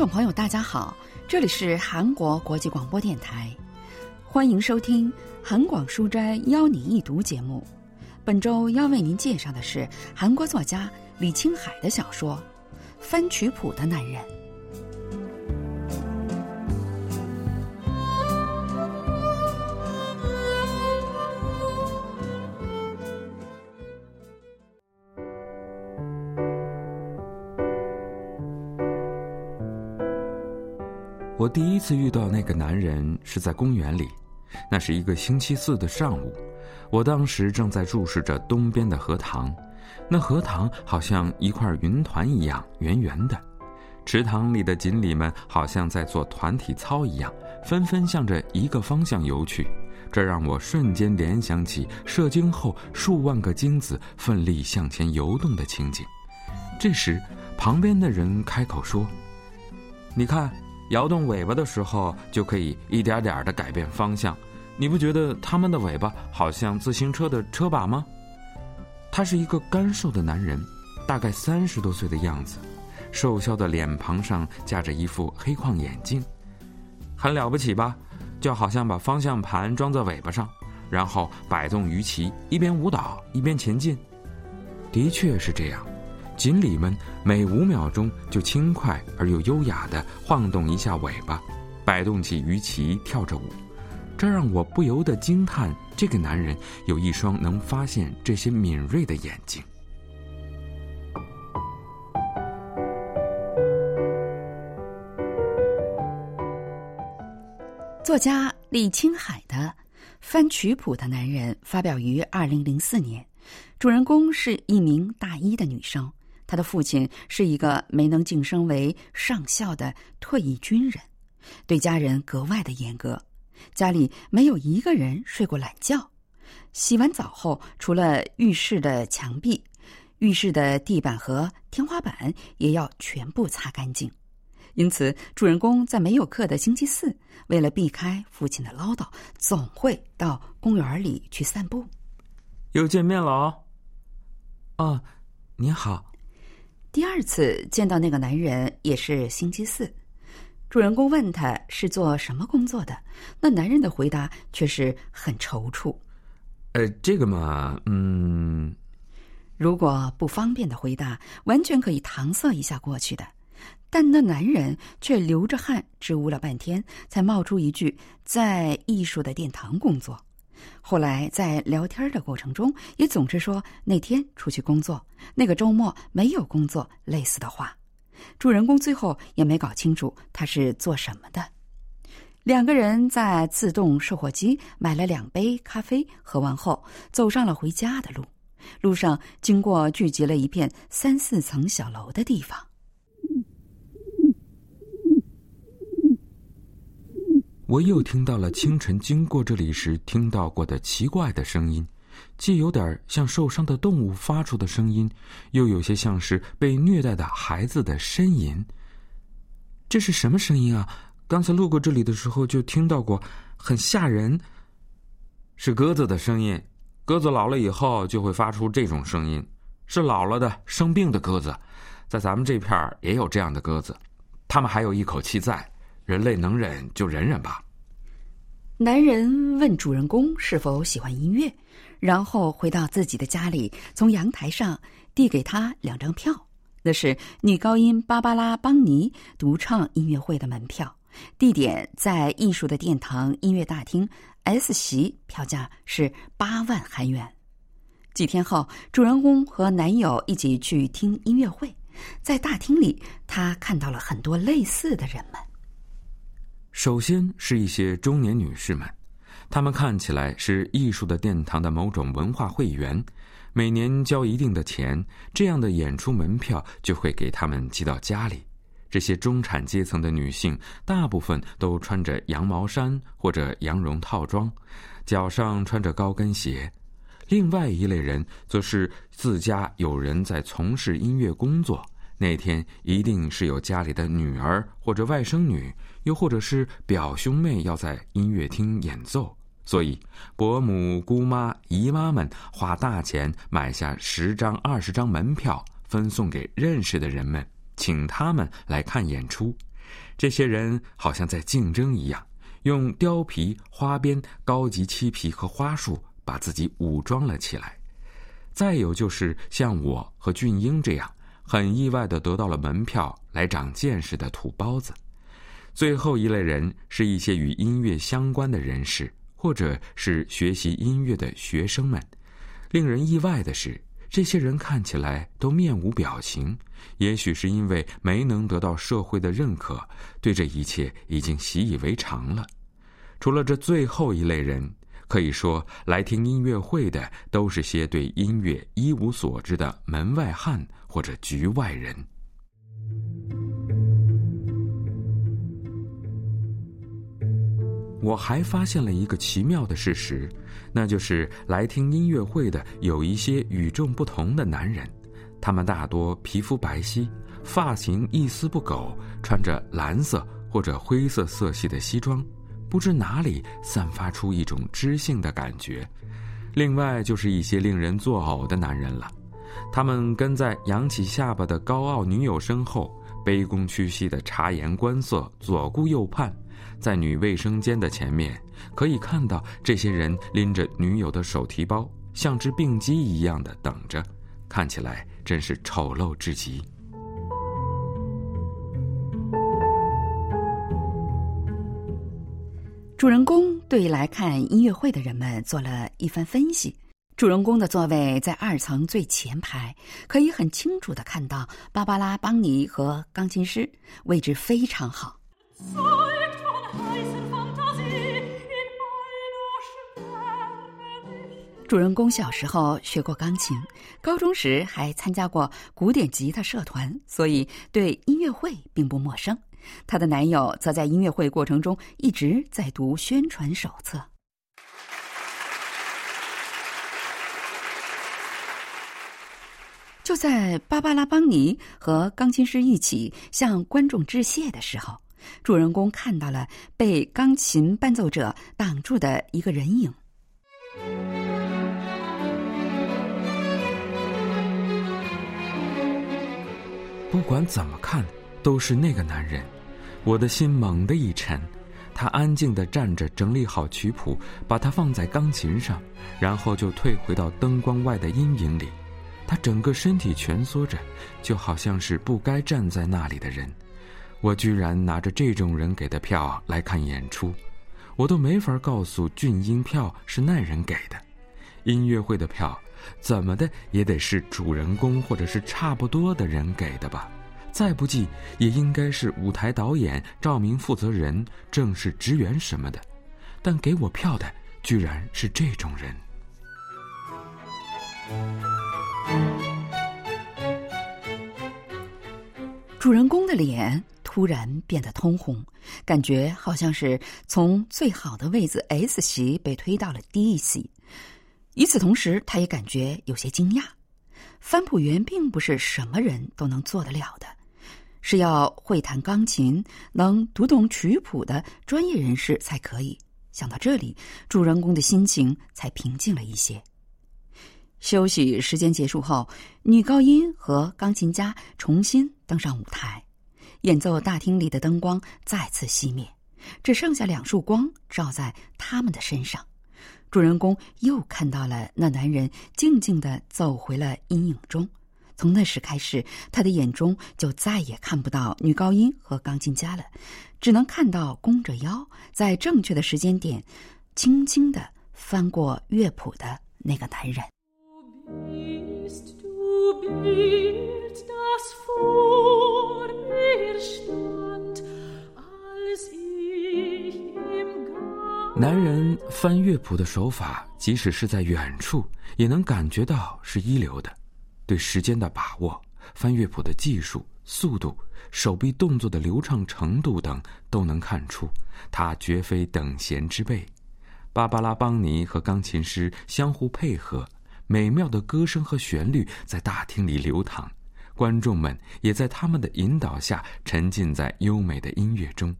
众朋友，大家好，这里是韩国国际广播电台，欢迎收听韩广书斋邀你一读节目。本周要为您介绍的是韩国作家李青海的小说《翻曲谱的男人》。我第一次遇到那个男人是在公园里，那是一个星期四的上午。我当时正在注视着东边的荷塘，那荷塘好像一块云团一样圆圆的，池塘里的锦鲤们好像在做团体操一样，纷纷向着一个方向游去。这让我瞬间联想起射精后数万个精子奋力向前游动的情景。这时，旁边的人开口说：“你看。”摇动尾巴的时候，就可以一点点的改变方向。你不觉得他们的尾巴好像自行车的车把吗？他是一个干瘦的男人，大概三十多岁的样子，瘦削的脸庞上架着一副黑框眼镜，很了不起吧？就好像把方向盘装在尾巴上，然后摆动鱼鳍，一边舞蹈一边前进。的确是这样。锦鲤们每五秒钟就轻快而又优雅地晃动一下尾巴，摆动起鱼鳍，跳着舞。这让我不由得惊叹：这个男人有一双能发现这些敏锐的眼睛。作家李青海的《翻曲谱的男人》发表于二零零四年，主人公是一名大一的女生。他的父亲是一个没能晋升为上校的退役军人，对家人格外的严格，家里没有一个人睡过懒觉。洗完澡后，除了浴室的墙壁，浴室的地板和天花板也要全部擦干净。因此，主人公在没有课的星期四，为了避开父亲的唠叨，总会到公园里去散步。又见面了哦。啊，你好。第二次见到那个男人也是星期四，主人公问他是做什么工作的，那男人的回答却是很踌躇。呃，这个嘛，嗯，如果不方便的回答，完全可以搪塞一下过去的，但那男人却流着汗支吾了半天，才冒出一句：“在艺术的殿堂工作。”后来在聊天的过程中，也总是说那天出去工作，那个周末没有工作类似的话。主人公最后也没搞清楚他是做什么的。两个人在自动售货机买了两杯咖啡，喝完后走上了回家的路。路上经过聚集了一片三四层小楼的地方。我又听到了清晨经过这里时听到过的奇怪的声音，既有点像受伤的动物发出的声音，又有些像是被虐待的孩子的呻吟。这是什么声音啊？刚才路过这里的时候就听到过，很吓人。是鸽子的声音，鸽子老了以后就会发出这种声音，是老了的生病的鸽子，在咱们这片也有这样的鸽子，它们还有一口气在。人类能忍就忍忍吧。男人问主人公是否喜欢音乐，然后回到自己的家里，从阳台上递给他两张票，那是女高音芭芭拉·邦尼独唱音乐会的门票，地点在艺术的殿堂音乐大厅 S 席，票价是八万韩元。几天后，主人公和男友一起去听音乐会，在大厅里，他看到了很多类似的人们。首先是一些中年女士们，她们看起来是艺术的殿堂的某种文化会员，每年交一定的钱，这样的演出门票就会给他们寄到家里。这些中产阶层的女性大部分都穿着羊毛衫或者羊绒套装，脚上穿着高跟鞋。另外一类人则是自家有人在从事音乐工作，那天一定是有家里的女儿或者外甥女。又或者是表兄妹要在音乐厅演奏，所以伯母、姑妈、姨妈们花大钱买下十张、二十张门票，分送给认识的人们，请他们来看演出。这些人好像在竞争一样，用貂皮、花边、高级漆皮和花束把自己武装了起来。再有就是像我和俊英这样，很意外的得到了门票来长见识的土包子。最后一类人是一些与音乐相关的人士，或者是学习音乐的学生们。令人意外的是，这些人看起来都面无表情，也许是因为没能得到社会的认可，对这一切已经习以为常了。除了这最后一类人，可以说来听音乐会的都是些对音乐一无所知的门外汉或者局外人。我还发现了一个奇妙的事实，那就是来听音乐会的有一些与众不同的男人，他们大多皮肤白皙，发型一丝不苟，穿着蓝色或者灰色色系的西装，不知哪里散发出一种知性的感觉。另外就是一些令人作呕的男人了，他们跟在扬起下巴的高傲女友身后，卑躬屈膝的察言观色，左顾右盼。在女卫生间的前面，可以看到这些人拎着女友的手提包，像只病鸡一样的等着，看起来真是丑陋至极。主人公对来看音乐会的人们做了一番分析。主人公的座位在二层最前排，可以很清楚的看到芭芭拉·邦尼和钢琴师，位置非常好。主人公小时候学过钢琴，高中时还参加过古典吉他社团，所以对音乐会并不陌生。她的男友则在音乐会过程中一直在读宣传手册。就在芭芭拉·邦尼和钢琴师一起向观众致谢的时候，主人公看到了被钢琴伴奏者挡住的一个人影。不管怎么看，都是那个男人。我的心猛地一沉。他安静地站着，整理好曲谱，把它放在钢琴上，然后就退回到灯光外的阴影里。他整个身体蜷缩着，就好像是不该站在那里的人。我居然拿着这种人给的票来看演出，我都没法告诉俊英票是那人给的。音乐会的票。怎么的也得是主人公或者是差不多的人给的吧？再不济也应该是舞台导演、照明负责人、正式职员什么的。但给我票的居然是这种人。主人公的脸突然变得通红，感觉好像是从最好的位子 S 席被推到了 D 席。与此同时，他也感觉有些惊讶。翻谱员并不是什么人都能做得了的，是要会弹钢琴、能读懂曲谱的专业人士才可以。想到这里，主人公的心情才平静了一些。休息时间结束后，女高音和钢琴家重新登上舞台，演奏大厅里的灯光再次熄灭，只剩下两束光照在他们的身上。主人公又看到了那男人静静的走回了阴影中，从那时开始，他的眼中就再也看不到女高音和钢琴家了，只能看到弓着腰，在正确的时间点，轻轻的翻过乐谱的那个男人。男人翻乐谱的手法，即使是在远处，也能感觉到是一流的。对时间的把握、翻乐谱的技术、速度、手臂动作的流畅程度等，都能看出他绝非等闲之辈。芭芭拉·邦尼和钢琴师相互配合，美妙的歌声和旋律在大厅里流淌，观众们也在他们的引导下沉浸在优美的音乐中。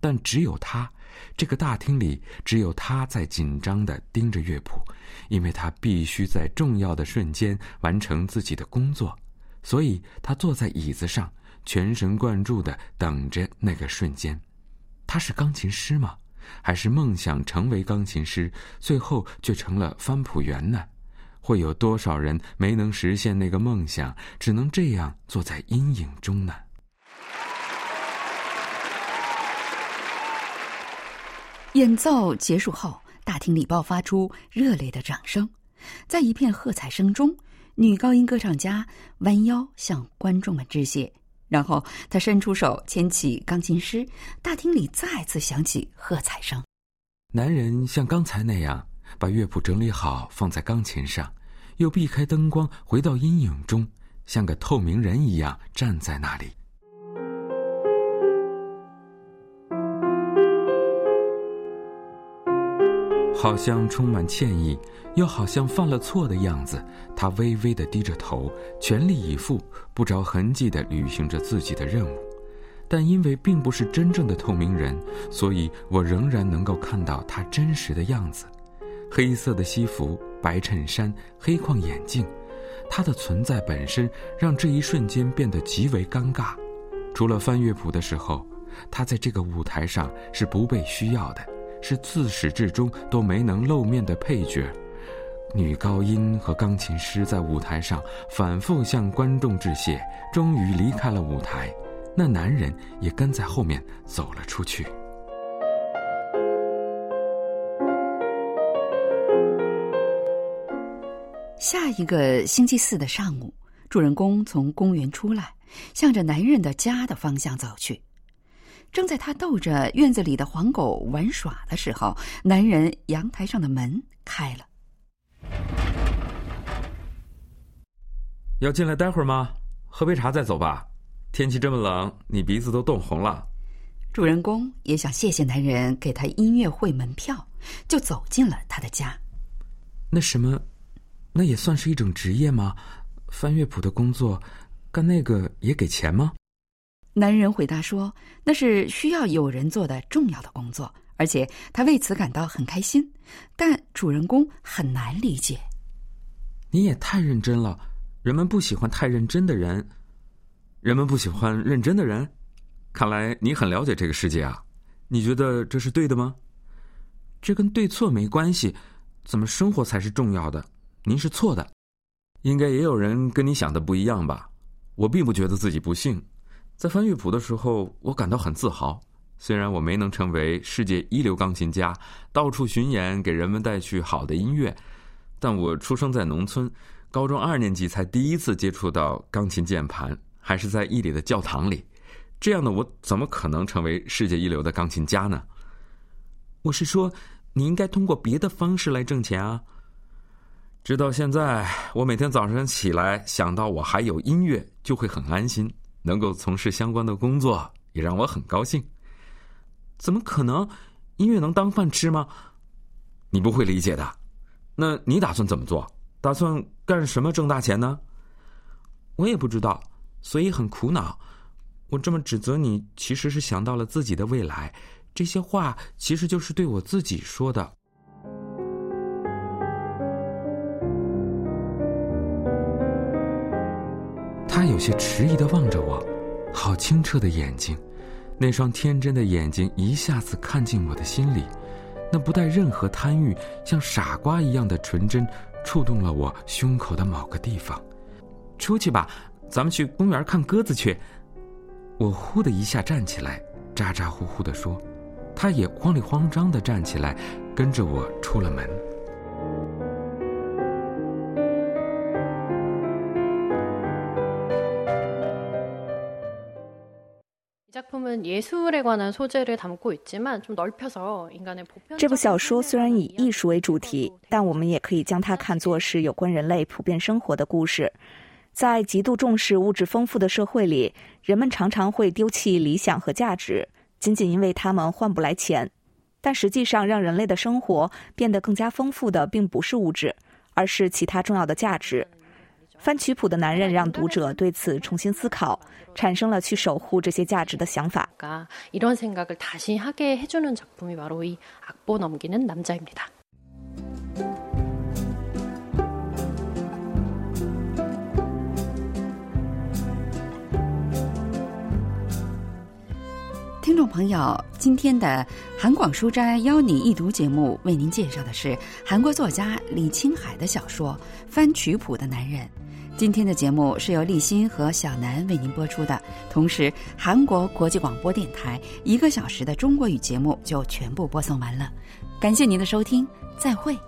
但只有他。这个大厅里只有他在紧张的盯着乐谱，因为他必须在重要的瞬间完成自己的工作，所以他坐在椅子上，全神贯注的等着那个瞬间。他是钢琴师吗？还是梦想成为钢琴师，最后却成了翻谱员呢？会有多少人没能实现那个梦想，只能这样坐在阴影中呢？演奏结束后，大厅里爆发出热烈的掌声。在一片喝彩声中，女高音歌唱家弯腰向观众们致谢，然后她伸出手牵起钢琴师。大厅里再次响起喝彩声。男人像刚才那样把乐谱整理好，放在钢琴上，又避开灯光，回到阴影中，像个透明人一样站在那里。好像充满歉意，又好像犯了错的样子。他微微的低着头，全力以赴、不着痕迹的履行着自己的任务。但因为并不是真正的透明人，所以我仍然能够看到他真实的样子：黑色的西服、白衬衫、黑框眼镜。他的存在本身让这一瞬间变得极为尴尬。除了翻乐谱的时候，他在这个舞台上是不被需要的。是自始至终都没能露面的配角，女高音和钢琴师在舞台上反复向观众致谢，终于离开了舞台。那男人也跟在后面走了出去。下一个星期四的上午，主人公从公园出来，向着男人的家的方向走去。正在他逗着院子里的黄狗玩耍的时候，男人阳台上的门开了。要进来待会儿吗？喝杯茶再走吧。天气这么冷，你鼻子都冻红了。主人公也想谢谢男人给他音乐会门票，就走进了他的家。那什么，那也算是一种职业吗？翻乐谱的工作，干那个也给钱吗？男人回答说：“那是需要有人做的重要的工作，而且他为此感到很开心。”但主人公很难理解。你也太认真了，人们不喜欢太认真的人。人们不喜欢认真的人，看来你很了解这个世界啊。你觉得这是对的吗？这跟对错没关系，怎么生活才是重要的。您是错的，应该也有人跟你想的不一样吧？我并不觉得自己不幸。在翻乐谱的时候，我感到很自豪。虽然我没能成为世界一流钢琴家，到处巡演给人们带去好的音乐，但我出生在农村，高中二年级才第一次接触到钢琴键盘，还是在伊犁的教堂里。这样的我怎么可能成为世界一流的钢琴家呢？我是说，你应该通过别的方式来挣钱啊。直到现在，我每天早上起来想到我还有音乐，就会很安心。能够从事相关的工作也让我很高兴。怎么可能？音乐能当饭吃吗？你不会理解的。那你打算怎么做？打算干什么挣大钱呢？我也不知道，所以很苦恼。我这么指责你，其实是想到了自己的未来。这些话其实就是对我自己说的。他有些迟疑的望着我，好清澈的眼睛，那双天真的眼睛一下子看进我的心里，那不带任何贪欲、像傻瓜一样的纯真，触动了我胸口的某个地方。出去吧，咱们去公园看鸽子去。我呼的一下站起来，咋咋呼呼的说，他也慌里慌张的站起来，跟着我出了门。这部小说虽然以艺术为主题，但我们也可以将它看作是有关人类普遍生活的故事。在极度重视物质丰富的社会里，人们常常会丢弃理想和价值，仅仅因为他们换不来钱。但实际上，让人类的生活变得更加丰富的，并不是物质，而是其他重要的价值。翻曲谱的男人让读者对此重新思考，产生了去守护这些价值的想法。이런생각을다시하게해주는작품이바로이악보넘기는남자입니다 众朋友，今天的韩广书斋邀你一读节目，为您介绍的是韩国作家李青海的小说《翻曲谱的男人》。 今天的节目是由立新和小南为您播出的，同时韩国国际广播电台一个小时的中国语节目就全部播送完了。感谢您的收听，再会。